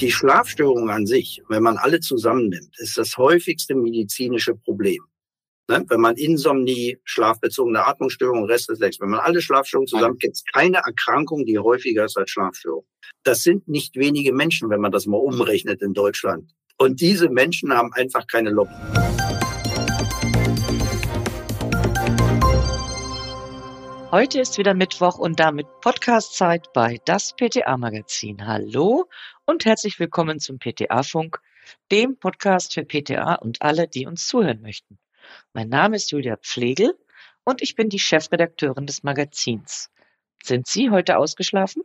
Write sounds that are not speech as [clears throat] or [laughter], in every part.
Die Schlafstörung an sich, wenn man alle zusammennimmt, ist das häufigste medizinische Problem. Ne? Wenn man Insomnie, schlafbezogene Atmungsstörungen, Restless wenn man alle Schlafstörungen zusammen, gibt es keine Erkrankung, die häufiger ist als Schlafstörung. Das sind nicht wenige Menschen, wenn man das mal umrechnet in Deutschland. Und diese Menschen haben einfach keine Lobby. Heute ist wieder Mittwoch und damit Podcastzeit bei das PTA Magazin. Hallo und herzlich willkommen zum PTA Funk, dem Podcast für PTA und alle, die uns zuhören möchten. Mein Name ist Julia Pflegel und ich bin die Chefredakteurin des Magazins. Sind Sie heute ausgeschlafen?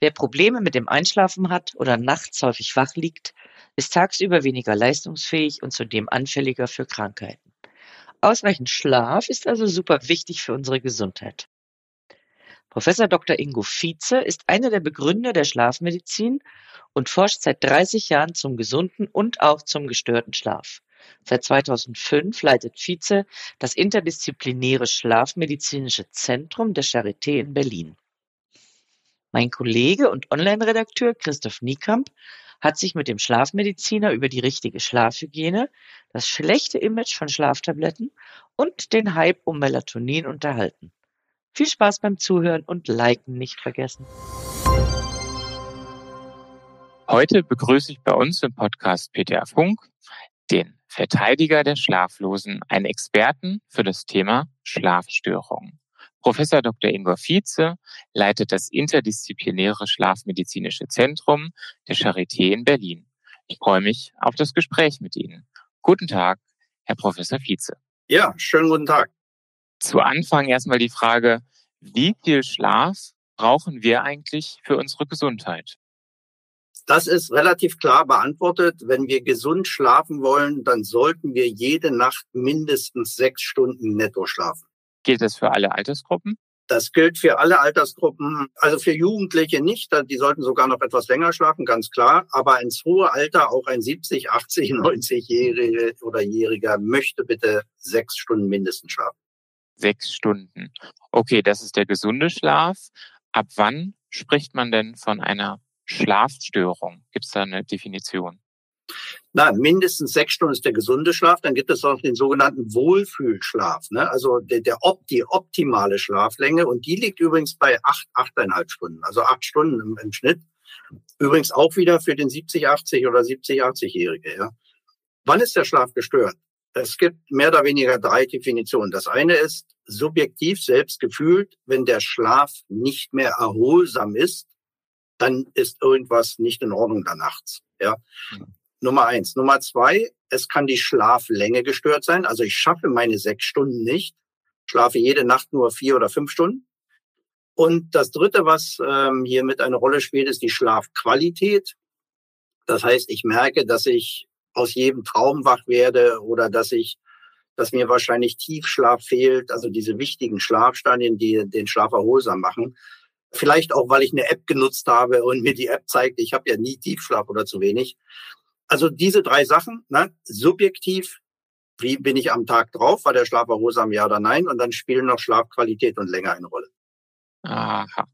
Wer Probleme mit dem Einschlafen hat oder nachts häufig wach liegt, ist tagsüber weniger leistungsfähig und zudem anfälliger für Krankheiten. Ausreichend Schlaf ist also super wichtig für unsere Gesundheit. Professor Dr. Ingo Vize ist einer der Begründer der Schlafmedizin und forscht seit 30 Jahren zum gesunden und auch zum gestörten Schlaf. Seit 2005 leitet Vize das interdisziplinäre Schlafmedizinische Zentrum der Charité in Berlin. Mein Kollege und Online-Redakteur Christoph Niekamp hat sich mit dem Schlafmediziner über die richtige Schlafhygiene, das schlechte Image von Schlaftabletten und den Hype um Melatonin unterhalten. Viel Spaß beim Zuhören und Liken nicht vergessen. Heute begrüße ich bei uns im Podcast PTR Funk den Verteidiger der Schlaflosen, einen Experten für das Thema Schlafstörungen. Professor Dr. Ingo Vize leitet das interdisziplinäre Schlafmedizinische Zentrum der Charité in Berlin. Ich freue mich auf das Gespräch mit Ihnen. Guten Tag, Herr Professor Vize. Ja, schönen guten Tag. Zu Anfang erstmal die Frage, wie viel Schlaf brauchen wir eigentlich für unsere Gesundheit? Das ist relativ klar beantwortet. Wenn wir gesund schlafen wollen, dann sollten wir jede Nacht mindestens sechs Stunden netto schlafen. Gilt das für alle Altersgruppen? Das gilt für alle Altersgruppen, also für Jugendliche nicht. Die sollten sogar noch etwas länger schlafen, ganz klar. Aber ins hohe Alter, auch ein 70, 80, 90-Jährige oder Jähriger möchte bitte sechs Stunden mindestens schlafen. Sechs Stunden. Okay, das ist der gesunde Schlaf. Ab wann spricht man denn von einer Schlafstörung? Gibt es da eine Definition? Na, mindestens sechs Stunden ist der gesunde Schlaf. Dann gibt es auch den sogenannten Wohlfühlschlaf. Ne? Also der, der die optimale Schlaflänge. Und die liegt übrigens bei acht, achteinhalb Stunden. Also acht Stunden im, im Schnitt. Übrigens auch wieder für den 70, 80 oder 70, 80-Jährige. Ja? Wann ist der Schlaf gestört? Es gibt mehr oder weniger drei Definitionen. Das eine ist subjektiv selbst gefühlt, wenn der Schlaf nicht mehr erholsam ist, dann ist irgendwas nicht in Ordnung da nachts. Ja. Mhm. Nummer eins. Nummer zwei, es kann die Schlaflänge gestört sein. Also ich schaffe meine sechs Stunden nicht, schlafe jede Nacht nur vier oder fünf Stunden. Und das dritte, was ähm, hier mit eine Rolle spielt, ist die Schlafqualität. Das heißt, ich merke, dass ich aus jedem Traum wach werde oder dass ich, dass mir wahrscheinlich Tiefschlaf fehlt, also diese wichtigen Schlafstadien, die den Schlaf erholsam machen. Vielleicht auch, weil ich eine App genutzt habe und mir die App zeigt, ich habe ja nie Tiefschlaf oder zu wenig. Also diese drei Sachen, ne? subjektiv, wie bin ich am Tag drauf, war der Schlaf erholsam, ja oder nein, und dann spielen noch Schlafqualität und Länge eine Rolle. Aha.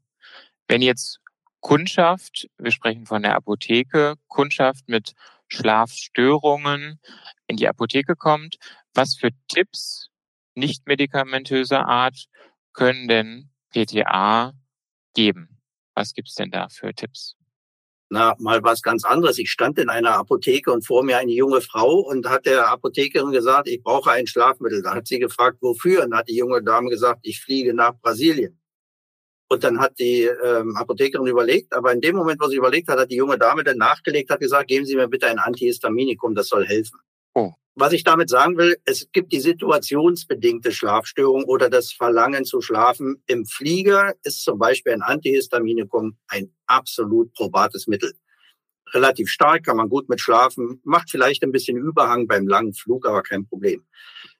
Wenn jetzt Kundschaft, wir sprechen von der Apotheke, Kundschaft mit Schlafstörungen in die Apotheke kommt, was für Tipps nicht medikamentöser Art können denn PTA geben? Was gibt's denn da für Tipps? na, mal was ganz anderes. Ich stand in einer Apotheke und vor mir eine junge Frau und hat der Apothekerin gesagt, ich brauche ein Schlafmittel. Da hat sie gefragt, wofür? Und hat die junge Dame gesagt, ich fliege nach Brasilien. Und dann hat die ähm, Apothekerin überlegt, aber in dem Moment, wo sie überlegt hat, hat die junge Dame dann nachgelegt, hat gesagt, geben Sie mir bitte ein Antihistaminikum, das soll helfen. Oh. Was ich damit sagen will, es gibt die situationsbedingte Schlafstörung oder das Verlangen zu schlafen. Im Flieger ist zum Beispiel ein Antihistaminikum ein absolut probates Mittel. Relativ stark, kann man gut mit schlafen, macht vielleicht ein bisschen Überhang beim langen Flug, aber kein Problem.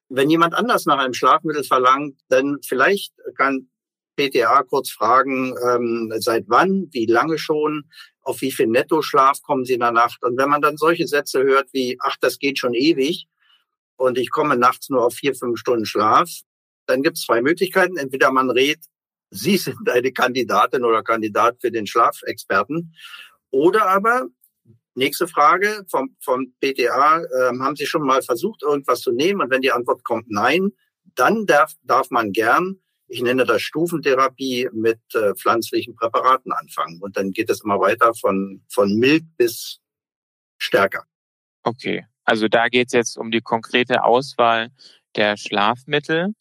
Wenn jemand anders nach einem Schlafmittel verlangt, dann vielleicht kann PTA kurz fragen, ähm, seit wann, wie lange schon, auf wie viel Nettoschlaf kommen Sie in der Nacht? Und wenn man dann solche Sätze hört wie, ach, das geht schon ewig und ich komme nachts nur auf vier, fünf Stunden Schlaf, dann gibt es zwei Möglichkeiten. Entweder man redet, Sie sind eine Kandidatin oder Kandidat für den Schlafexperten oder aber Nächste Frage vom, vom PTA. Äh, haben Sie schon mal versucht, irgendwas zu nehmen? Und wenn die Antwort kommt nein, dann darf, darf man gern, ich nenne das Stufentherapie, mit äh, pflanzlichen Präparaten anfangen. Und dann geht es immer weiter von, von mild bis stärker. Okay, also da geht es jetzt um die konkrete Auswahl der Schlafmittel.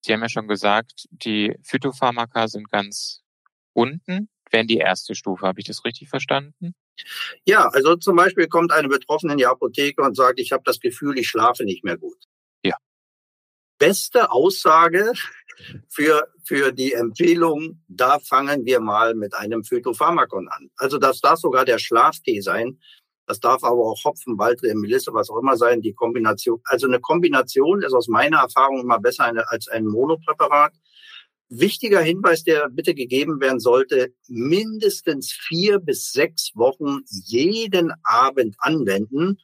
Sie haben ja schon gesagt, die Phytopharmaka sind ganz unten, wären die erste Stufe. Habe ich das richtig verstanden? Ja, also zum Beispiel kommt eine Betroffene in die Apotheke und sagt, ich habe das Gefühl, ich schlafe nicht mehr gut. Ja. Beste Aussage für, für die Empfehlung, da fangen wir mal mit einem Phytopharmakon an. Also das darf sogar der Schlaftee sein. Das darf aber auch Hopfen, Waldreben, Melisse, was auch immer sein. Die Kombination, also eine Kombination ist aus meiner Erfahrung immer besser als ein Monopräparat. Wichtiger Hinweis, der bitte gegeben werden sollte, mindestens vier bis sechs Wochen jeden Abend anwenden,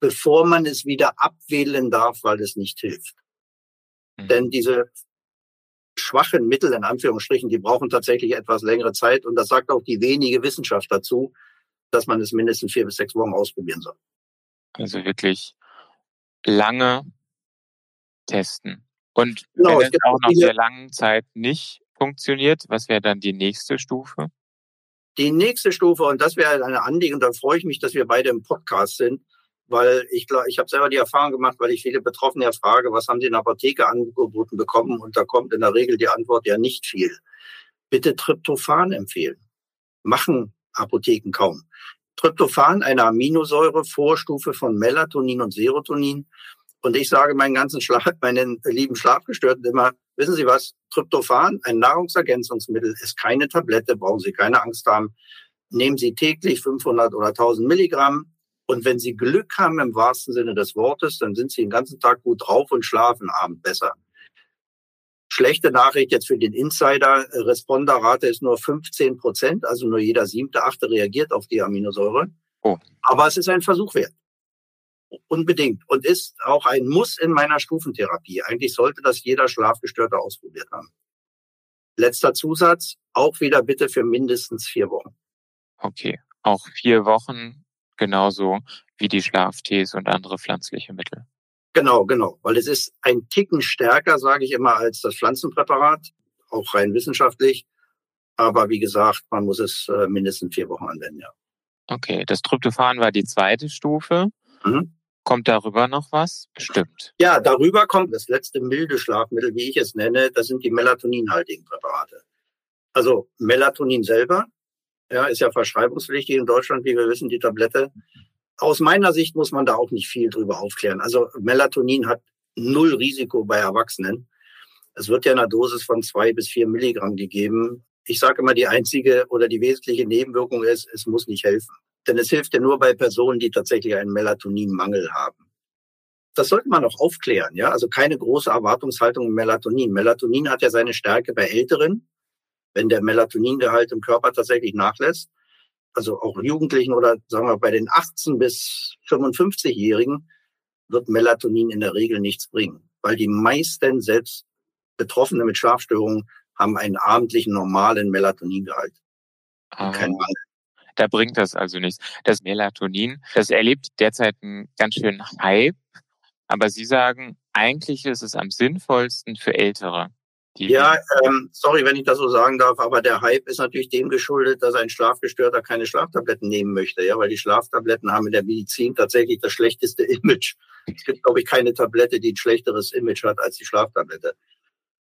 bevor man es wieder abwählen darf, weil es nicht hilft. Mhm. Denn diese schwachen Mittel, in Anführungsstrichen, die brauchen tatsächlich etwas längere Zeit. Und das sagt auch die wenige Wissenschaft dazu, dass man es mindestens vier bis sechs Wochen ausprobieren soll. Also wirklich lange testen. Und genau, wenn es auch nach der langen Zeit nicht funktioniert, was wäre dann die nächste Stufe? Die nächste Stufe, und das wäre eine Anliegen, da freue ich mich, dass wir beide im Podcast sind, weil ich glaube, ich habe selber die Erfahrung gemacht, weil ich viele Betroffene ja frage, was haben sie in der Apotheke angeboten bekommen? Und da kommt in der Regel die Antwort ja nicht viel. Bitte Tryptophan empfehlen. Machen Apotheken kaum. Tryptophan, eine Aminosäure, Vorstufe von Melatonin und Serotonin, und ich sage meinen ganzen Schlaf, meinen lieben Schlafgestörten immer, wissen Sie was, Tryptophan, ein Nahrungsergänzungsmittel, ist keine Tablette, brauchen Sie keine Angst haben. Nehmen Sie täglich 500 oder 1000 Milligramm. Und wenn Sie Glück haben im wahrsten Sinne des Wortes, dann sind Sie den ganzen Tag gut drauf und schlafen abend besser. Schlechte Nachricht jetzt für den Insider. Responderrate ist nur 15 Prozent, also nur jeder siebte, achte reagiert auf die Aminosäure. Oh. Aber es ist ein Versuch wert. Unbedingt. Und ist auch ein Muss in meiner Stufentherapie. Eigentlich sollte das jeder Schlafgestörte ausprobiert haben. Letzter Zusatz, auch wieder bitte für mindestens vier Wochen. Okay, auch vier Wochen genauso wie die Schlaftees und andere pflanzliche Mittel. Genau, genau, weil es ist ein Ticken stärker, sage ich immer, als das Pflanzenpräparat, auch rein wissenschaftlich. Aber wie gesagt, man muss es äh, mindestens vier Wochen anwenden, ja. Okay, das Tryptophan war die zweite Stufe. Mhm. Kommt darüber noch was? Bestimmt. Ja, darüber kommt das letzte milde Schlafmittel, wie ich es nenne. Das sind die melatoninhaltigen Präparate. Also Melatonin selber, ja, ist ja verschreibungspflichtig in Deutschland, wie wir wissen, die Tablette. Aus meiner Sicht muss man da auch nicht viel drüber aufklären. Also Melatonin hat null Risiko bei Erwachsenen. Es wird ja in einer Dosis von zwei bis vier Milligramm gegeben. Ich sage immer, die einzige oder die wesentliche Nebenwirkung ist, es muss nicht helfen. Denn es hilft ja nur bei Personen, die tatsächlich einen Melatoninmangel haben. Das sollte man auch aufklären, ja. Also keine große Erwartungshaltung im Melatonin. Melatonin hat ja seine Stärke bei Älteren, wenn der Melatoningehalt im Körper tatsächlich nachlässt. Also auch Jugendlichen oder sagen wir bei den 18 bis 55-Jährigen wird Melatonin in der Regel nichts bringen, weil die meisten selbst Betroffene mit Schlafstörungen haben einen abendlichen normalen Melatoningehalt. Ah. Kein Mangel. Da bringt das also nichts. Das Melatonin, das erlebt derzeit einen ganz schönen Hype. Aber Sie sagen, eigentlich ist es am sinnvollsten für Ältere. Ja, ähm, sorry, wenn ich das so sagen darf, aber der Hype ist natürlich dem geschuldet, dass ein Schlafgestörter keine Schlaftabletten nehmen möchte, ja, weil die Schlaftabletten haben in der Medizin tatsächlich das schlechteste [laughs] Image. Es gibt, glaube ich, keine Tablette, die ein schlechteres Image hat als die Schlaftablette.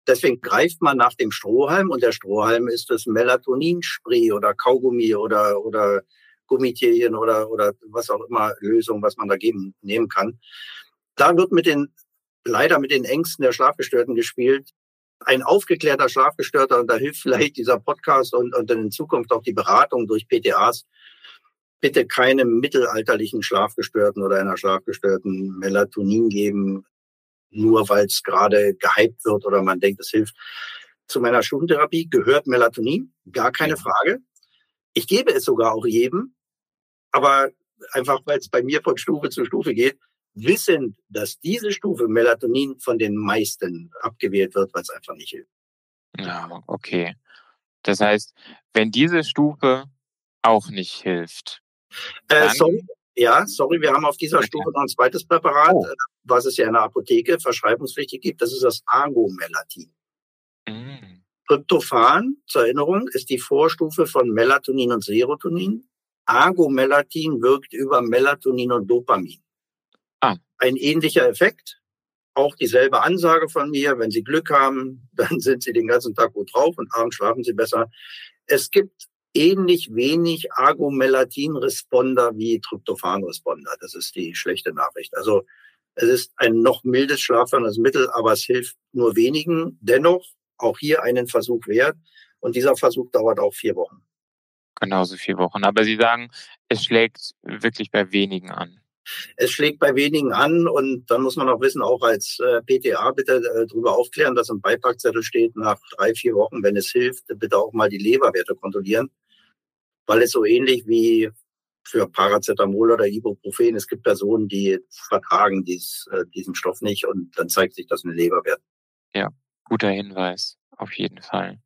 Deswegen greift man nach dem Strohhalm und der Strohhalm ist das Melatoninspray oder Kaugummi oder, oder Gummitierchen oder, oder was auch immer Lösung, was man da geben, nehmen kann. Da wird mit den, leider mit den Ängsten der Schlafgestörten gespielt. Ein aufgeklärter Schlafgestörter, und da hilft vielleicht dieser Podcast und, und in Zukunft auch die Beratung durch PTAs, bitte keine mittelalterlichen Schlafgestörten oder einer Schlafgestörten Melatonin geben nur weil es gerade gehypt wird oder man denkt, es hilft. Zu meiner Stufentherapie gehört Melatonin, gar keine Frage. Ich gebe es sogar auch jedem, aber einfach weil es bei mir von Stufe zu Stufe geht, wissen, dass diese Stufe Melatonin von den meisten abgewählt wird, weil es einfach nicht hilft. Ja, okay. Das heißt, wenn diese Stufe auch nicht hilft. Äh, sorry, Ja, sorry, wir haben auf dieser Stufe noch ein zweites Präparat, oh. was es ja in der Apotheke verschreibungspflichtig gibt. Das ist das Argomelatin. Mm. Tryptophan, zur Erinnerung, ist die Vorstufe von Melatonin und Serotonin. Argomelatin wirkt über Melatonin und Dopamin. Ah. Ein ähnlicher Effekt. Auch dieselbe Ansage von mir. Wenn Sie Glück haben, [laughs] dann sind Sie den ganzen Tag gut drauf und abends schlafen Sie besser. Es gibt ähnlich wenig Argomelatin-Responder wie Tryptophan-Responder. Das ist die schlechte Nachricht. Also es ist ein noch mildes schlafendes Mittel, aber es hilft nur wenigen. Dennoch auch hier einen Versuch wert. Und dieser Versuch dauert auch vier Wochen. Genauso vier Wochen. Aber Sie sagen, es schlägt wirklich bei wenigen an. Es schlägt bei wenigen an und dann muss man auch wissen, auch als äh, PTA bitte äh, darüber aufklären, dass im Beipackzettel steht, nach drei, vier Wochen, wenn es hilft, bitte auch mal die Leberwerte kontrollieren, weil es so ähnlich wie für Paracetamol oder Ibuprofen, es gibt Personen, die vertragen dies, äh, diesen Stoff nicht und dann zeigt sich das in den Leberwerten. Ja, Guter Hinweis, auf jeden Fall.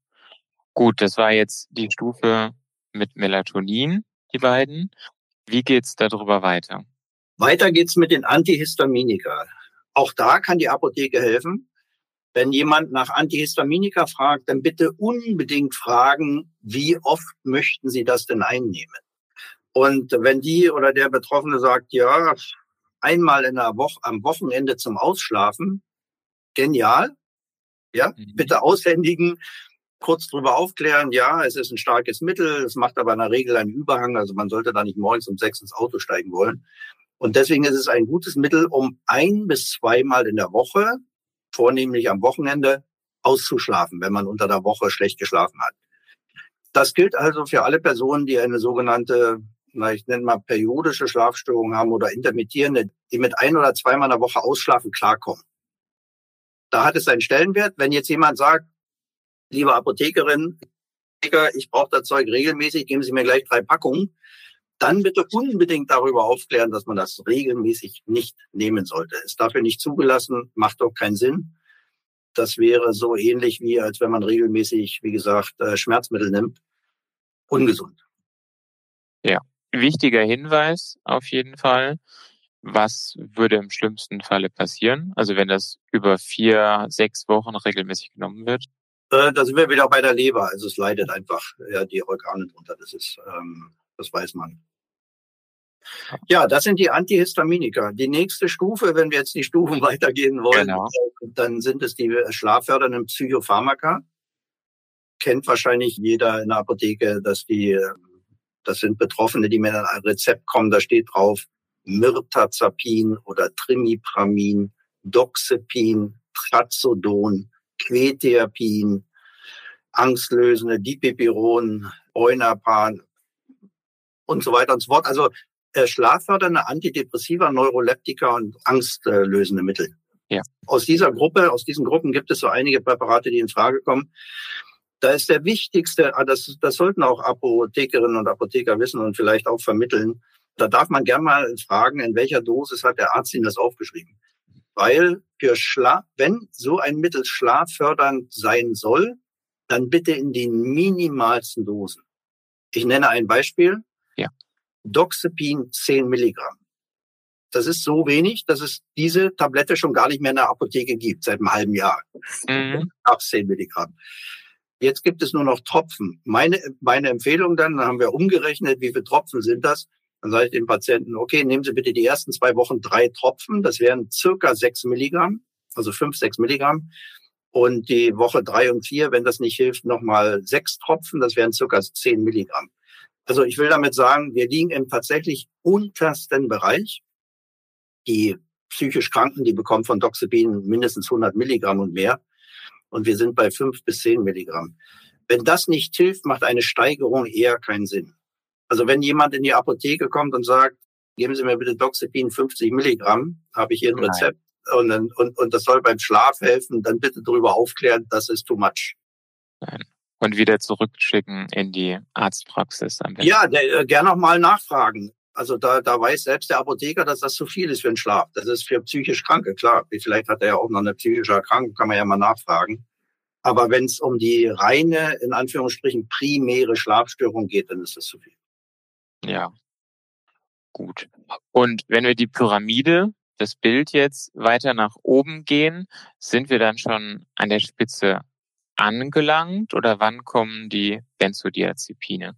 Gut, das war jetzt die Stufe mit Melatonin, die beiden. Wie geht's darüber weiter? Weiter geht's mit den Antihistaminika. Auch da kann die Apotheke helfen. Wenn jemand nach Antihistaminika fragt, dann bitte unbedingt fragen, wie oft möchten Sie das denn einnehmen? Und wenn die oder der Betroffene sagt, ja, einmal in der Woche, am Wochenende zum Ausschlafen, genial, ja, mhm. bitte aushändigen, kurz drüber aufklären. Ja, es ist ein starkes Mittel. Es macht aber in der Regel einen Überhang. Also man sollte da nicht morgens um sechs ins Auto steigen wollen. Und deswegen ist es ein gutes Mittel, um ein bis zweimal in der Woche, vornehmlich am Wochenende, auszuschlafen, wenn man unter der Woche schlecht geschlafen hat. Das gilt also für alle Personen, die eine sogenannte, na, ich nenne mal periodische Schlafstörung haben oder intermittierende, die mit ein oder zweimal in der Woche ausschlafen klarkommen. Da hat es einen Stellenwert. Wenn jetzt jemand sagt, liebe Apothekerin, ich brauche das Zeug regelmäßig, geben Sie mir gleich drei Packungen, dann bitte unbedingt darüber aufklären, dass man das regelmäßig nicht nehmen sollte. Ist dafür nicht zugelassen, macht doch keinen Sinn. Das wäre so ähnlich wie, als wenn man regelmäßig, wie gesagt, äh, Schmerzmittel nimmt. Ungesund. Ja, wichtiger Hinweis auf jeden Fall was würde im schlimmsten Falle passieren? Also wenn das über vier, sechs Wochen regelmäßig genommen wird? Äh, da sind wir wieder bei der Leber. Also es leidet einfach ja, die Organe drunter. Das ist, ähm, das weiß man. Ja, das sind die Antihistaminika. Die nächste Stufe, wenn wir jetzt die Stufen [laughs] weitergehen wollen, genau. dann sind es die schlaffördernden Psychopharmaka. Kennt wahrscheinlich jeder in der Apotheke, dass die, das sind Betroffene, die mit einem Rezept kommen, da steht drauf, Mirtazapin oder Trimipramin, Doxepin, Trazodon, Quetiapin, angstlösende Dipipiron, Eunapan und so weiter und so fort. Also äh, schlaffördernde Antidepressiva, Neuroleptika und angstlösende Mittel. Ja. Aus dieser Gruppe, aus diesen Gruppen gibt es so einige Präparate, die in Frage kommen. Da ist der wichtigste, ah, das, das sollten auch Apothekerinnen und Apotheker wissen und vielleicht auch vermitteln, da darf man gerne mal fragen, in welcher Dosis hat der Arzt Ihnen das aufgeschrieben? Weil für Schlaf, wenn so ein Mittel schlaffördernd sein soll, dann bitte in den minimalsten Dosen. Ich nenne ein Beispiel. Doxepin 10 Milligramm. Das ist so wenig, dass es diese Tablette schon gar nicht mehr in der Apotheke gibt, seit einem halben Jahr. Mhm. Ab 10 Milligramm. Jetzt gibt es nur noch Tropfen. Meine, meine Empfehlung dann, dann haben wir umgerechnet, wie viele Tropfen sind das? Dann sage ich dem Patienten, okay, nehmen Sie bitte die ersten zwei Wochen drei Tropfen. Das wären circa sechs Milligramm, also fünf, sechs Milligramm. Und die Woche drei und vier, wenn das nicht hilft, nochmal sechs Tropfen. Das wären circa zehn Milligramm. Also ich will damit sagen, wir liegen im tatsächlich untersten Bereich. Die psychisch Kranken, die bekommen von Doxepin mindestens 100 Milligramm und mehr. Und wir sind bei fünf bis zehn Milligramm. Wenn das nicht hilft, macht eine Steigerung eher keinen Sinn. Also wenn jemand in die Apotheke kommt und sagt, geben Sie mir bitte Doxepin 50 Milligramm, habe ich hier ein Nein. Rezept und, und, und das soll beim Schlaf helfen, dann bitte darüber aufklären, das ist too much. Nein. Und wieder zurückschicken in die Arztpraxis. Ja, der, äh, gerne auch mal nachfragen. Also da, da weiß selbst der Apotheker, dass das zu viel ist für den Schlaf. Das ist für psychisch Kranke, klar. Vielleicht hat er ja auch noch eine psychische Erkrankung, kann man ja mal nachfragen. Aber wenn es um die reine, in Anführungsstrichen, primäre Schlafstörung geht, dann ist das zu viel. Ja. Gut. Und wenn wir die Pyramide, das Bild jetzt weiter nach oben gehen, sind wir dann schon an der Spitze angelangt oder wann kommen die Benzodiazepine?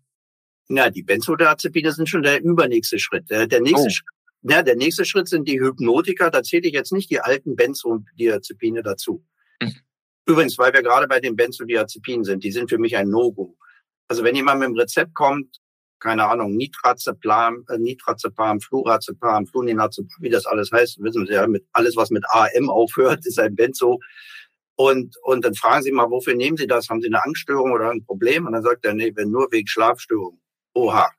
Ja, die Benzodiazepine sind schon der übernächste Schritt. Der, der nächste Oh. Schritt ja, der nächste Schritt sind die Hypnotika. Da zähle ich jetzt nicht die alten Benzodiazepine dazu. Mhm. Übrigens, weil wir gerade bei den Benzodiazepinen sind, die sind für mich ein No-Go. Also wenn jemand mit dem Rezept kommt, keine Ahnung, Nitrazepam, äh, Nitrazepam, Flurazepam, Fluninazepam, wie das alles heißt, wissen Sie ja, mit alles, was mit AM aufhört, [laughs] ist ein Benzo. Und, und dann fragen Sie mal, wofür nehmen Sie das? Haben Sie eine Angststörung oder ein Problem? Und dann sagt er, nee, wenn nur wegen Schlafstörung. Oha.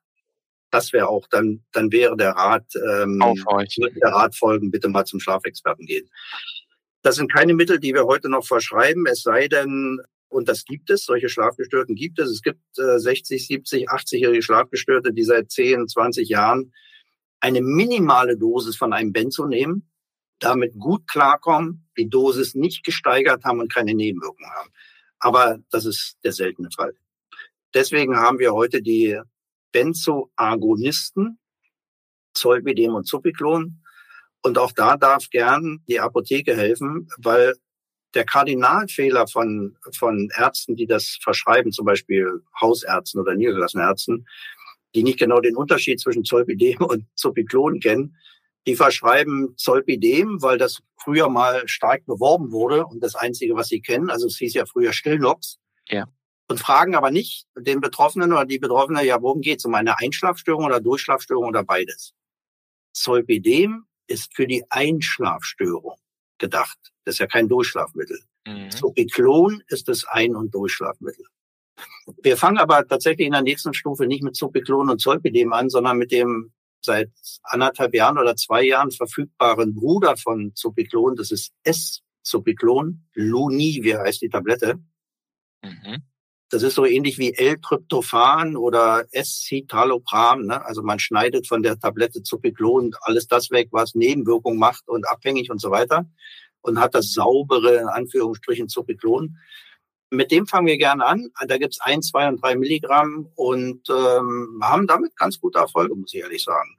Das wäre auch, dann, dann wäre der Rat, ähm, der Rat folgen, bitte mal zum Schlafexperten gehen. Das sind keine Mittel, die wir heute noch verschreiben, es sei denn, und das gibt es, solche Schlafgestörten gibt es. Es gibt äh, 60, 70, 80-jährige Schlafgestörte, die seit 10, 20 Jahren eine minimale Dosis von einem Benzo nehmen, damit gut klarkommen, die Dosis nicht gesteigert haben und keine Nebenwirkungen haben. Aber das ist der seltene Fall. Deswegen haben wir heute die Benzoagonisten, Zolpidem und Zopiclon. Und auch da darf gern die Apotheke helfen, weil der Kardinalfehler von, von Ärzten, die das verschreiben, zum Beispiel Hausärzten oder niedergelassenen Ärzten, die nicht genau den Unterschied zwischen Zolpidem und Zopiclon kennen, die verschreiben Zolpidem, weil das früher mal stark beworben wurde und das Einzige, was sie kennen, also es hieß ja früher Stillnox. Ja. Und fragen aber nicht den Betroffenen oder die Betroffene, ja, worum geht's? Um eine Einschlafstörung oder Durchschlafstörung oder beides? Zolpidem ist für die Einschlafstörung gedacht. Das ist ja kein Durchschlafmittel. Mhm. Zopiclon ist das Ein- und Durchschlafmittel. Wir fangen aber tatsächlich in der nächsten Stufe nicht mit Zopiclon und Zolpidem an, sondern mit dem seit anderthalb Jahren oder zwei Jahren verfügbaren Bruder von Zopiclon. Das ist S-Zopiclon, Lunivir heißt die Tablette. Mhm. Das ist so ähnlich wie L-Tryptophan oder S-Citalopram. Ne? Also man schneidet von der Tablette Zopiclon alles das weg, was Nebenwirkungen macht und abhängig und so weiter und hat das saubere, in Anführungsstrichen, Zopiclon. Mit dem fangen wir gerne an. Da gibt's ein, zwei und drei Milligramm und ähm, haben damit ganz gute Erfolge, muss ich ehrlich sagen.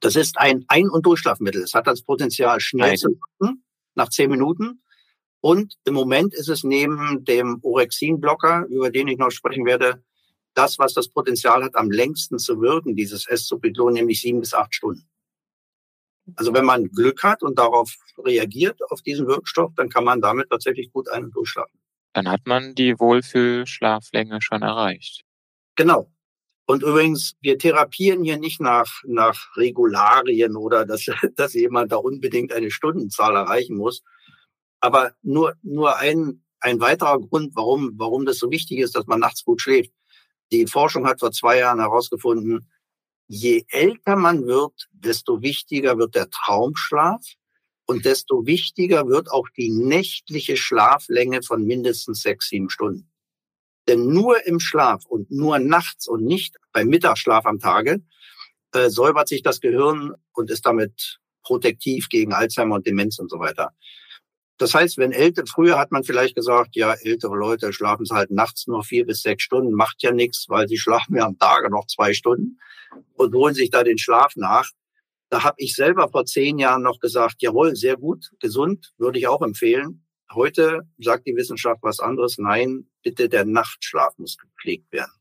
Das ist ein Ein- und Durchschlafmittel. Es hat das Potenzial, schnell Ein- zu wirken, nach zehn Minuten. Und im Moment ist es neben dem Orexin-Blocker, über den ich noch sprechen werde, das, was das Potenzial hat, am längsten zu wirken, dieses S-Zopiclon, nämlich sieben bis acht Stunden. Also wenn man Glück hat und darauf reagiert, auf diesen Wirkstoff, dann kann man damit tatsächlich gut ein- und durchschlafen. Dann hat man die Wohlfühlschlaflänge schon erreicht. Genau. Und übrigens, wir therapieren hier nicht nach, nach Regularien oder dass, [laughs] dass jemand da unbedingt eine Stundenzahl erreichen muss. Aber nur, nur ein, ein weiterer Grund, warum, warum das so wichtig ist, dass man nachts gut schläft. Die Forschung hat vor zwei Jahren herausgefunden, je älter man wird, desto wichtiger wird der Traumschlaf und desto wichtiger wird auch die nächtliche Schlaflänge von mindestens sechs, sieben Stunden. Denn nur im Schlaf und nur nachts und nicht beim Mittagsschlaf am Tage äh, säubert sich das Gehirn und ist damit protektiv gegen Alzheimer und Demenz und so weiter. Das heißt, wenn ältere, früher hat man vielleicht gesagt, ja, ältere Leute schlafen halt nachts nur vier bis sechs Stunden, macht ja nichts, weil sie schlafen ja am Tage noch zwei Stunden und holen sich da den Schlaf nach. Da habe ich selber vor zehn Jahren noch gesagt, jawohl, sehr gut, gesund, würde ich auch empfehlen. Heute sagt die Wissenschaft was anderes. Nein, bitte der Nachtschlaf muss gepflegt werden.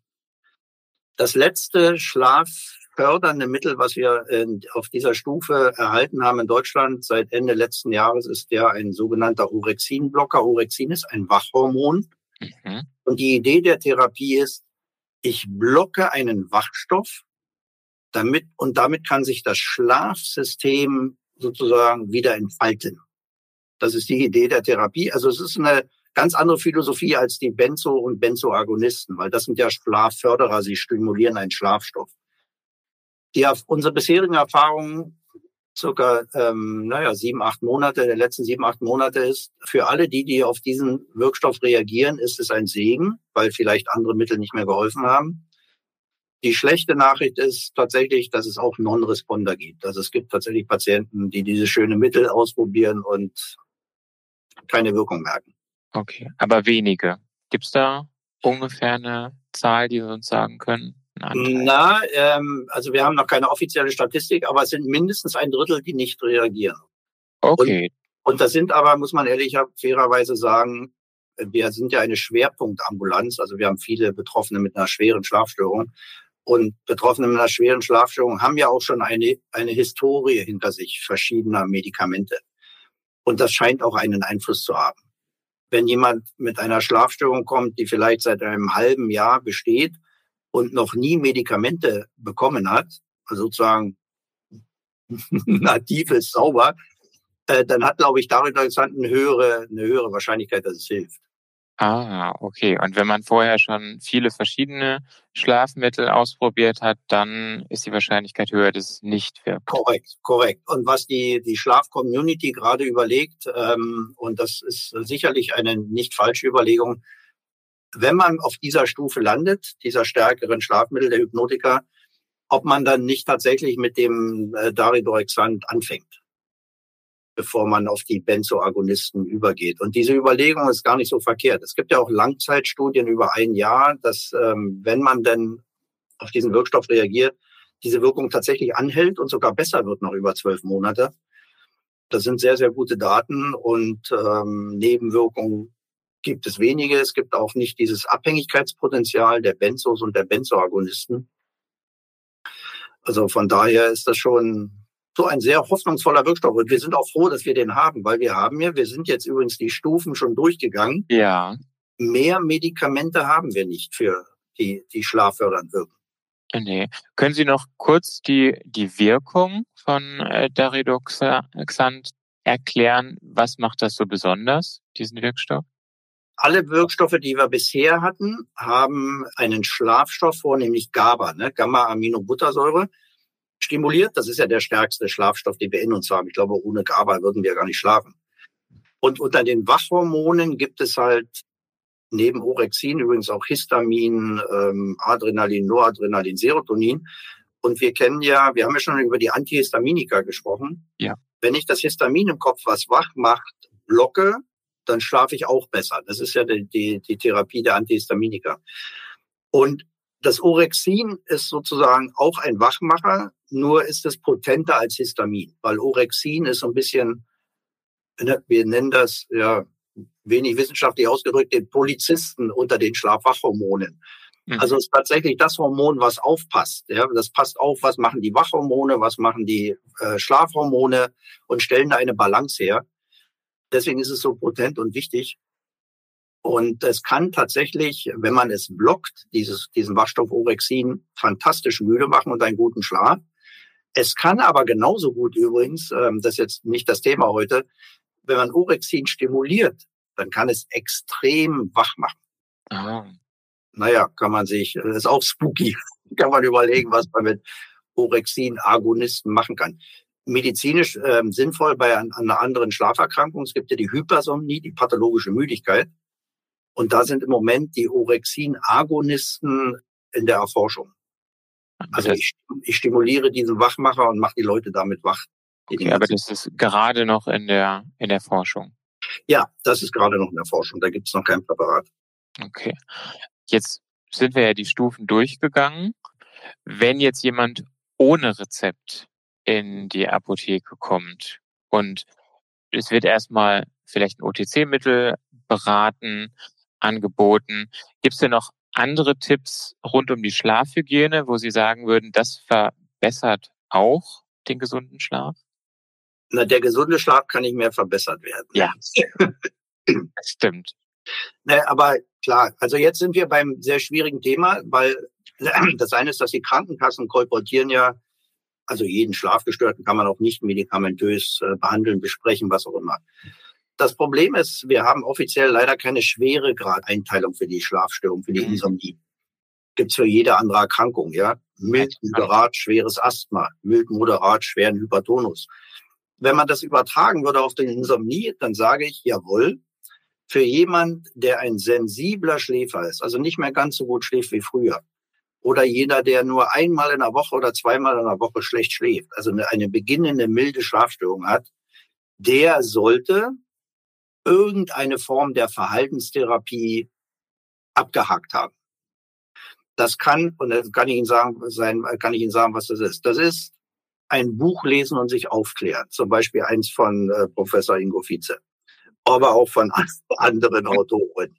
Das letzte schlaffördernde Mittel, was wir äh, auf dieser Stufe erhalten haben in Deutschland seit Ende letzten Jahres, ist der ein sogenannter Orexin-Blocker. Orexin ist ein Wachhormon. Mhm. Und die Idee der Therapie ist, ich blocke einen Wachstoff, damit, und damit kann sich das Schlafsystem sozusagen wieder entfalten. Das ist die Idee der Therapie. Also es ist eine ganz andere Philosophie als die Benzo- und Benzoagonisten, weil das sind ja Schlafförderer, sie stimulieren einen Schlafstoff. Die unsere bisherigen Erfahrungen circa ähm, naja, sieben, acht Monate, der letzten sieben, acht Monate ist, für alle die, die auf diesen Wirkstoff reagieren, ist es ein Segen, weil vielleicht andere Mittel nicht mehr geholfen haben. Die schlechte Nachricht ist tatsächlich, dass es auch Non-Responder gibt. Also es gibt tatsächlich Patienten, die diese schöne Mittel ausprobieren und keine Wirkung merken. Okay, aber wenige. Gibt's da ungefähr eine Zahl, die Sie uns sagen können? Na, ähm, also wir haben noch keine offizielle Statistik, aber es sind mindestens ein Drittel, die nicht reagieren. Okay. Und, und das sind aber, muss man ehrlich fairerweise sagen, wir sind ja eine Schwerpunktambulanz, also wir haben viele Betroffene mit einer schweren Schlafstörung. Und Betroffene mit einer schweren Schlafstörung haben ja auch schon eine, eine Historie hinter sich verschiedener Medikamente. Und das scheint auch einen Einfluss zu haben. Wenn jemand mit einer Schlafstörung kommt, die vielleicht seit einem halben Jahr besteht und noch nie Medikamente bekommen hat, also sozusagen [laughs] nativ ist sauber, äh, dann hat, glaube ich, darüber eine höhere, eine höhere Wahrscheinlichkeit, dass es hilft. Ah, okay. Und wenn man vorher schon viele verschiedene Schlafmittel ausprobiert hat, dann ist die Wahrscheinlichkeit höher, dass es nicht wirkt. Korrekt, korrekt. Und was die, die Schlafcommunity gerade überlegt, ähm, und das ist sicherlich eine nicht falsche Überlegung, wenn man auf dieser Stufe landet, dieser stärkeren Schlafmittel der Hypnotika, ob man dann nicht tatsächlich mit dem äh, Daridorexant anfängt bevor man auf die Benzoagonisten übergeht. Und diese Überlegung ist gar nicht so verkehrt. Es gibt ja auch Langzeitstudien über ein Jahr, dass ähm, wenn man denn auf diesen Wirkstoff reagiert, diese Wirkung tatsächlich anhält und sogar besser wird noch über zwölf Monate. Das sind sehr, sehr gute Daten und ähm, Nebenwirkungen gibt es wenige. Es gibt auch nicht dieses Abhängigkeitspotenzial der Benzos und der Benzoagonisten. Also von daher ist das schon so ein sehr hoffnungsvoller Wirkstoff. Und wir sind auch froh, dass wir den haben, weil wir haben ja, wir sind jetzt übrigens die Stufen schon durchgegangen. Ja. Mehr Medikamente haben wir nicht für die, die schlaffördernd wirken. Nee. Können Sie noch kurz die, die Wirkung von äh, Daridoxant erklären? Was macht das so besonders, diesen Wirkstoff? Alle Wirkstoffe, die wir bisher hatten, haben einen Schlafstoff vor, nämlich GABA, ne? Gamma-Aminobuttersäure stimuliert. Das ist ja der stärkste Schlafstoff, den wir in uns haben. Ich glaube, ohne GABA würden wir gar nicht schlafen. Und unter den Wachhormonen gibt es halt neben Orexin übrigens auch Histamin, ähm, Adrenalin, Noradrenalin, Serotonin. Und wir kennen ja, wir haben ja schon über die Antihistaminika gesprochen. Ja. Wenn ich das Histamin im Kopf, was wach macht, blocke, dann schlafe ich auch besser. Das ist ja die, die, die Therapie der Antihistaminika. Und das Orexin ist sozusagen auch ein Wachmacher, nur ist es potenter als Histamin, weil Orexin ist so ein bisschen, ne, wir nennen das ja wenig wissenschaftlich ausgedrückt, den Polizisten unter den Schlafwachhormonen. Mhm. Also es ist tatsächlich das Hormon, was aufpasst. Ja, das passt auf, was machen die Wachhormone, was machen die äh, Schlafhormone und stellen da eine Balance her. Deswegen ist es so potent und wichtig. Und es kann tatsächlich, wenn man es blockt, dieses, diesen Wachstoff Orexin, fantastisch müde machen und einen guten Schlaf. Es kann aber genauso gut übrigens, ähm, das ist jetzt nicht das Thema heute, wenn man Orexin stimuliert, dann kann es extrem wach machen. Ah. Naja, kann man sich, das ist auch spooky, [laughs] kann man überlegen, was man mit Orexin-Agonisten machen kann. Medizinisch ähm, sinnvoll bei an, einer anderen Schlaferkrankung. Es gibt ja die Hypersomnie, die pathologische Müdigkeit. Und da sind im Moment die Orexin-Agonisten in der Erforschung. Also ich, ich stimuliere diesen Wachmacher und mache die Leute damit wach. Okay, aber das ist gerade noch in der, in der Forschung. Ja, das ist gerade noch in der Forschung. Da gibt es noch kein Präparat. Okay. Jetzt sind wir ja die Stufen durchgegangen. Wenn jetzt jemand ohne Rezept in die Apotheke kommt und es wird erstmal vielleicht ein OTC-Mittel beraten, angeboten. Gibt es denn noch andere Tipps rund um die Schlafhygiene, wo Sie sagen würden, das verbessert auch den gesunden Schlaf? Na, der gesunde Schlaf kann nicht mehr verbessert werden. Ja, [laughs] das stimmt. Na, aber klar, also jetzt sind wir beim sehr schwierigen Thema, weil [clears throat] das eine ist, dass die Krankenkassen kolportieren ja, also jeden Schlafgestörten kann man auch nicht medikamentös äh, behandeln, besprechen, was auch immer. Das Problem ist, wir haben offiziell leider keine schwere Gradeinteilung für die Schlafstörung, für die mhm. Insomnie. Gibt's für jede andere Erkrankung, ja. Mild, moderat, schweres Asthma, mild, moderat, schweren Hypertonus. Wenn man das übertragen würde auf den Insomnie, dann sage ich, jawohl, für jemand, der ein sensibler Schläfer ist, also nicht mehr ganz so gut schläft wie früher, oder jeder, der nur einmal in der Woche oder zweimal in der Woche schlecht schläft, also eine, eine beginnende milde Schlafstörung hat, der sollte irgendeine Form der Verhaltenstherapie abgehakt haben. Das kann, und dann kann ich Ihnen sagen, sein, kann ich Ihnen sagen, was das ist. Das ist ein Buch lesen und sich aufklären. Zum Beispiel eins von äh, Professor Ingo Vize. Aber auch von [laughs] anderen Autoren.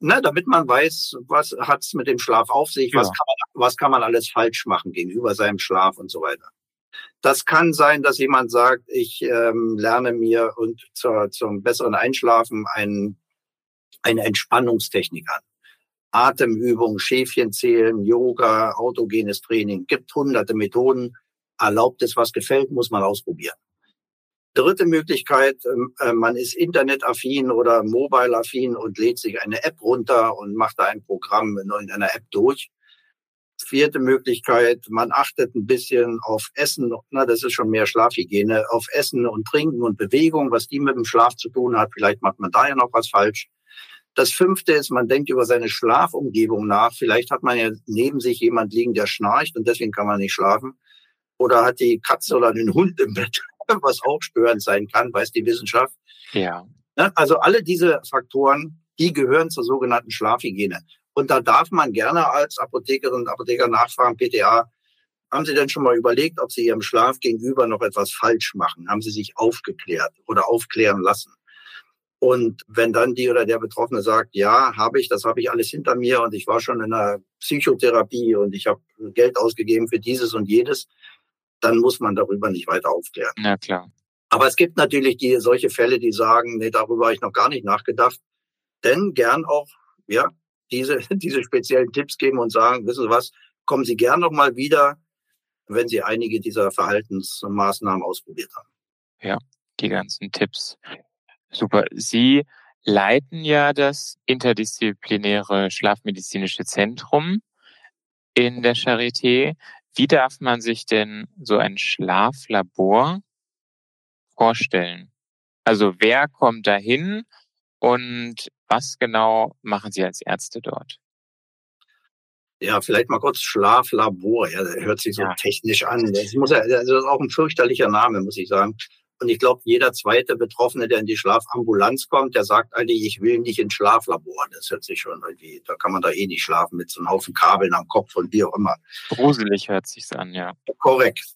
Na, damit man weiß, was hat's mit dem Schlaf auf sich, ja. was, kann man, was kann man alles falsch machen gegenüber seinem Schlaf und so weiter. Das kann sein, dass jemand sagt, ich ähm, lerne mir und zur, zum besseren Einschlafen ein, eine Entspannungstechnik an. Atemübung, Schäfchen zählen, Yoga, autogenes Training, gibt hunderte Methoden. Erlaubt es, was gefällt, muss man ausprobieren. Dritte Möglichkeit, ähm, äh, man ist internetaffin oder mobile-affin und lädt sich eine App runter und macht da ein Programm in einer App durch. Vierte Möglichkeit, man achtet ein bisschen auf Essen, na, das ist schon mehr Schlafhygiene, auf Essen und Trinken und Bewegung, was die mit dem Schlaf zu tun hat. Vielleicht macht man da ja noch was falsch. Das fünfte ist, man denkt über seine Schlafumgebung nach. Vielleicht hat man ja neben sich jemand liegen, der schnarcht und deswegen kann man nicht schlafen. Oder hat die Katze oder den Hund im Bett, [laughs] was auch störend sein kann, weiß die Wissenschaft. Ja. Ne? Also alle diese Faktoren, die gehören zur sogenannten Schlafhygiene. Und da darf man gerne als Apothekerin und Apotheker nachfragen, PTA, haben Sie denn schon mal überlegt, ob Sie Ihrem Schlaf gegenüber noch etwas falsch machen? Haben Sie sich aufgeklärt oder aufklären lassen? Und wenn dann die oder der Betroffene sagt, ja, habe ich, das habe ich alles hinter mir und ich war schon in einer Psychotherapie und ich habe Geld ausgegeben für dieses und jedes, dann muss man darüber nicht weiter aufklären. Na klar. Aber es gibt natürlich die solche Fälle, die sagen, nee, darüber habe ich noch gar nicht nachgedacht. Denn gern auch, ja, diese, [laughs] diese speziellen Tipps geben und sagen, wissen Sie was, kommen Sie gern noch mal wieder, wenn Sie einige dieser Verhaltensmaßnahmen ausprobiert haben. Ja, die ganzen Tipps. Super. Sie leiten ja das interdisziplinäre Schlafmedizinische Zentrum in der Charité. Wie darf man sich denn so ein Schlaflabor vorstellen? Also wer kommt dahin und was genau machen Sie als Ärzte dort? Ja, vielleicht mal kurz Schlaflabor. Ja, hört sich so ja. technisch an. Das muss ja, das ist auch ein fürchterlicher Name, muss ich sagen. Und ich glaube, jeder zweite Betroffene, der in die Schlafambulanz kommt, der sagt eigentlich, ich will nicht ins Schlaflabor. Das hört sich schon irgendwie, da kann man da eh nicht schlafen mit so einem Haufen Kabeln am Kopf und wie auch immer. Gruselig hört sich's an, ja. Korrekt.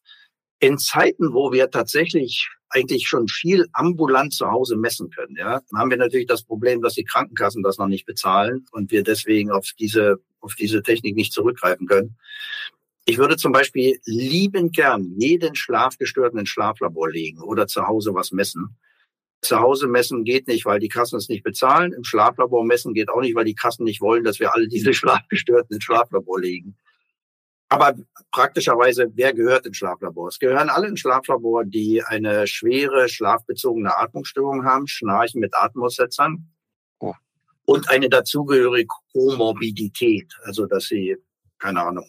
In Zeiten, wo wir tatsächlich eigentlich schon viel ambulant zu Hause messen können, ja, haben wir natürlich das Problem, dass die Krankenkassen das noch nicht bezahlen und wir deswegen auf diese, auf diese Technik nicht zurückgreifen können. Ich würde zum Beispiel liebend gern jeden Schlafgestörten ins Schlaflabor legen oder zu Hause was messen. Zu Hause messen geht nicht, weil die Kassen es nicht bezahlen. Im Schlaflabor messen geht auch nicht, weil die Kassen nicht wollen, dass wir alle diese [laughs] Schlafgestörten ins Schlaflabor legen. Aber praktischerweise, wer gehört ins Schlaflabor? Es gehören alle ins Schlaflabor, die eine schwere schlafbezogene Atmungsstörung haben, Schnarchen mit Atemaussetzern oh. und eine dazugehörige Komorbidität, also dass sie, keine Ahnung,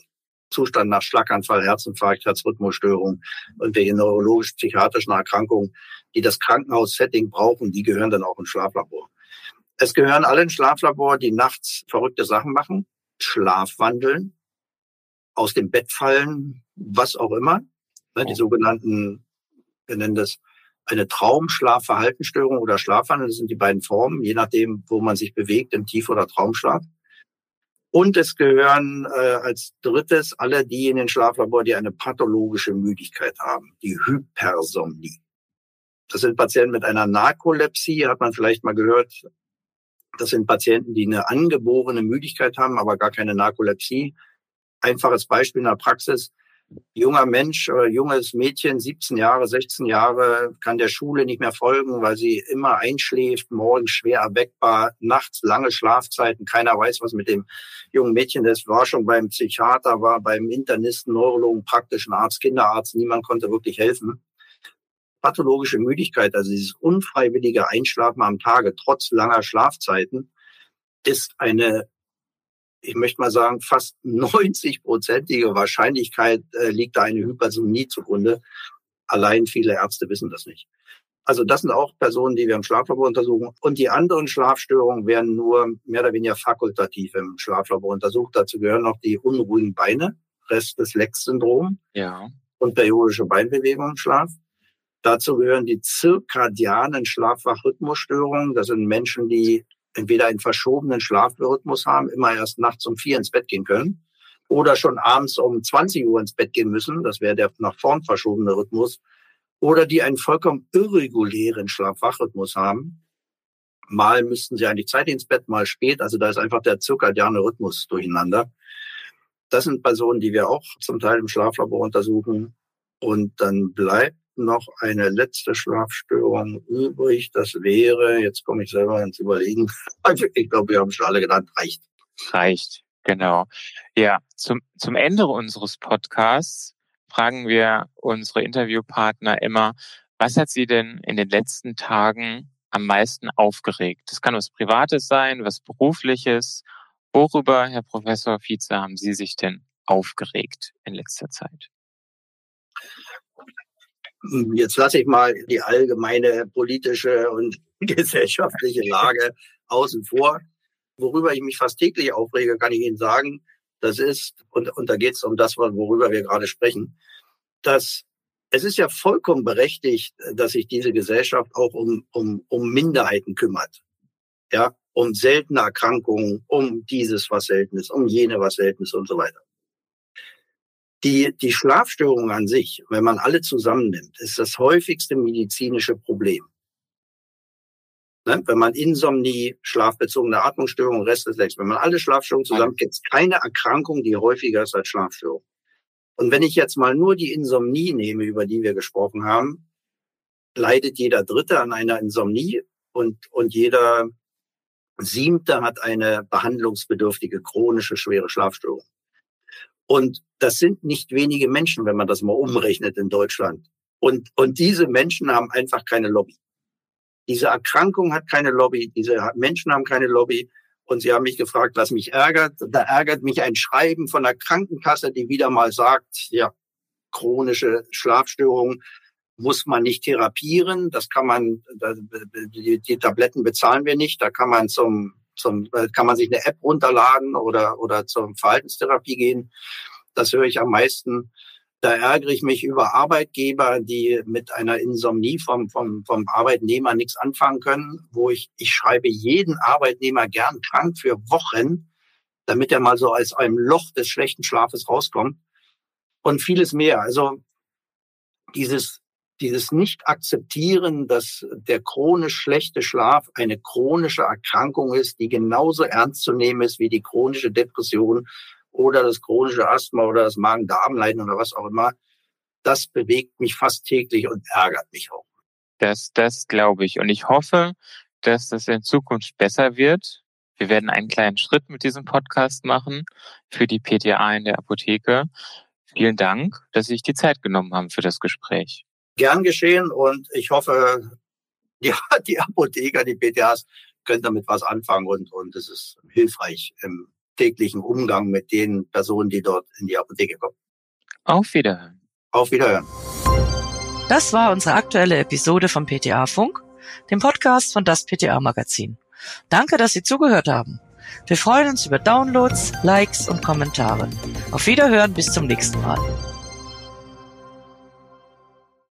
Zustand nach Schlaganfall, Herzinfarkt, Herzrhythmusstörung und welche neurologisch-psychiatrischen Erkrankungen, die das Krankenhaussetting brauchen, die gehören dann auch ins Schlaflabor. Es gehören alle ins Schlaflabor, die nachts verrückte Sachen machen, Schlafwandeln, aus dem Bett fallen, was auch immer. Ne, die oh. sogenannten, wir nennen das eine Traumschlafverhaltensstörung oder Schlafwandel, das sind die beiden Formen, je nachdem, wo man sich bewegt, im Tief- oder Traumschlaf. Und es gehören äh, als drittes alle die in den Schlaflabor, die eine pathologische Müdigkeit haben, die Hypersomnie. Das sind Patienten mit einer Narkolepsie, hat man vielleicht mal gehört. Das sind Patienten, die eine angeborene Müdigkeit haben, aber gar keine Narkolepsie. Einfaches Beispiel in der Praxis junger Mensch oder junges Mädchen, 17 Jahre, 16 Jahre, kann der Schule nicht mehr folgen, weil sie immer einschläft, morgens schwer erweckbar, nachts lange Schlafzeiten. Keiner weiß, was mit dem jungen Mädchen ist. War schon beim Psychiater, war beim Internisten, Neurologen, praktischen Arzt, Kinderarzt. Niemand konnte wirklich helfen. Pathologische Müdigkeit, also dieses unfreiwillige Einschlafen am Tage trotz langer Schlafzeiten, ist eine ich möchte mal sagen, fast [laughs] 90-prozentige Wahrscheinlichkeit äh, liegt da eine Hypersomnie zugrunde. Allein viele Ärzte wissen das nicht. Also das sind auch Personen, die wir im Schlaflabor untersuchen. Und die anderen Schlafstörungen werden nur mehr oder weniger fakultativ im Schlaflabor untersucht. Dazu gehören noch die unruhigen Beine, Rest des Lex-Syndrom ja. und periodische Beinbewegung im Schlaf. Dazu gehören die zirkadianen Schlafwachrhythmusstörungen. Das sind Menschen, die entweder einen verschobenen Schlafrhythmus haben, immer erst nachts um vier ins Bett gehen können, oder schon abends um 20 Uhr ins Bett gehen müssen, das wäre der nach vorn verschobene Rhythmus, oder die einen vollkommen irregulären Schlaf-Wach-Rhythmus haben. Mal müssten sie eigentlich Zeit ins Bett, mal spät. Also da ist einfach der zirkadiane Rhythmus durcheinander. Das sind Personen, die wir auch zum Teil im Schlaflabor untersuchen. Und dann bleibt noch eine letzte Schlafstörung übrig. Das wäre, jetzt komme ich selber ins Überlegen. [laughs] Ich glaube, wir haben schon alle genannt, reicht. Reicht, genau. Ja, zum, zum Ende unseres Podcasts fragen wir unsere Interviewpartner immer, was hat sie denn in den letzten Tagen am meisten aufgeregt? Das kann was Privates sein, was Berufliches. Worüber, Herr Professor Vize, haben Sie sich denn aufgeregt in letzter Zeit? Jetzt lasse ich mal die allgemeine politische und [laughs] gesellschaftliche Lage außen vor. Worüber ich mich fast täglich aufrege, kann ich Ihnen sagen, das ist, und, und da geht es um das, worüber wir gerade sprechen, dass es ist ja vollkommen berechtigt, dass sich diese Gesellschaft auch um, um, um Minderheiten kümmert. Ja, um seltene Erkrankungen, um dieses, was selten ist, um jene, was selten ist und so weiter. Die, die Schlafstörung an sich, wenn man alle zusammennimmt, ist das häufigste medizinische Problem. Ne? Wenn man Insomnie, schlafbezogene Atmungsstörung, Restless wenn man alle Schlafstörungen zusammen, gibt es keine Erkrankung, die häufiger ist als Schlafstörung. Und wenn ich jetzt mal nur die Insomnie nehme, über die wir gesprochen haben, leidet jeder Dritte an einer Insomnie und, und jeder Siebte hat eine behandlungsbedürftige chronische schwere Schlafstörung. Und das sind nicht wenige Menschen, wenn man das mal umrechnet in Deutschland. Und, und diese Menschen haben einfach keine Lobby. Diese Erkrankung hat keine Lobby, diese Menschen haben keine Lobby. Und sie haben mich gefragt, was mich ärgert. Da ärgert mich ein Schreiben von der Krankenkasse, die wieder mal sagt, ja, chronische Schlafstörungen muss man nicht therapieren. Das kann man, die, die Tabletten bezahlen wir nicht. Da kann man zum, zum, kann man sich eine App runterladen oder, oder zur Verhaltenstherapie gehen. Das höre ich am meisten. Da ärgere ich mich über Arbeitgeber, die mit einer Insomnie vom, vom, vom Arbeitnehmer nichts anfangen können, wo ich, ich schreibe jeden Arbeitnehmer gern krank für Wochen, damit er mal so aus einem Loch des schlechten Schlafes rauskommt und vieles mehr. Also dieses, dieses Nicht-Akzeptieren, dass der chronisch schlechte Schlaf eine chronische Erkrankung ist, die genauso ernst zu nehmen ist wie die chronische Depression oder das chronische Asthma oder das Magen-Darm-Leiden oder was auch immer, das bewegt mich fast täglich und ärgert mich auch. Das, das glaube ich. Und ich hoffe, dass das in Zukunft besser wird. Wir werden einen kleinen Schritt mit diesem Podcast machen für die PTA in der Apotheke. Vielen Dank, dass Sie sich die Zeit genommen haben für das Gespräch. Gern geschehen und ich hoffe, die, die Apotheker, die PTAs können damit was anfangen und, und es ist hilfreich im täglichen Umgang mit den Personen, die dort in die Apotheke kommen. Auf Wiederhören. Auf Wiederhören. Das war unsere aktuelle Episode vom PTA Funk, dem Podcast von das PTA Magazin. Danke, dass Sie zugehört haben. Wir freuen uns über Downloads, Likes und Kommentare. Auf Wiederhören bis zum nächsten Mal.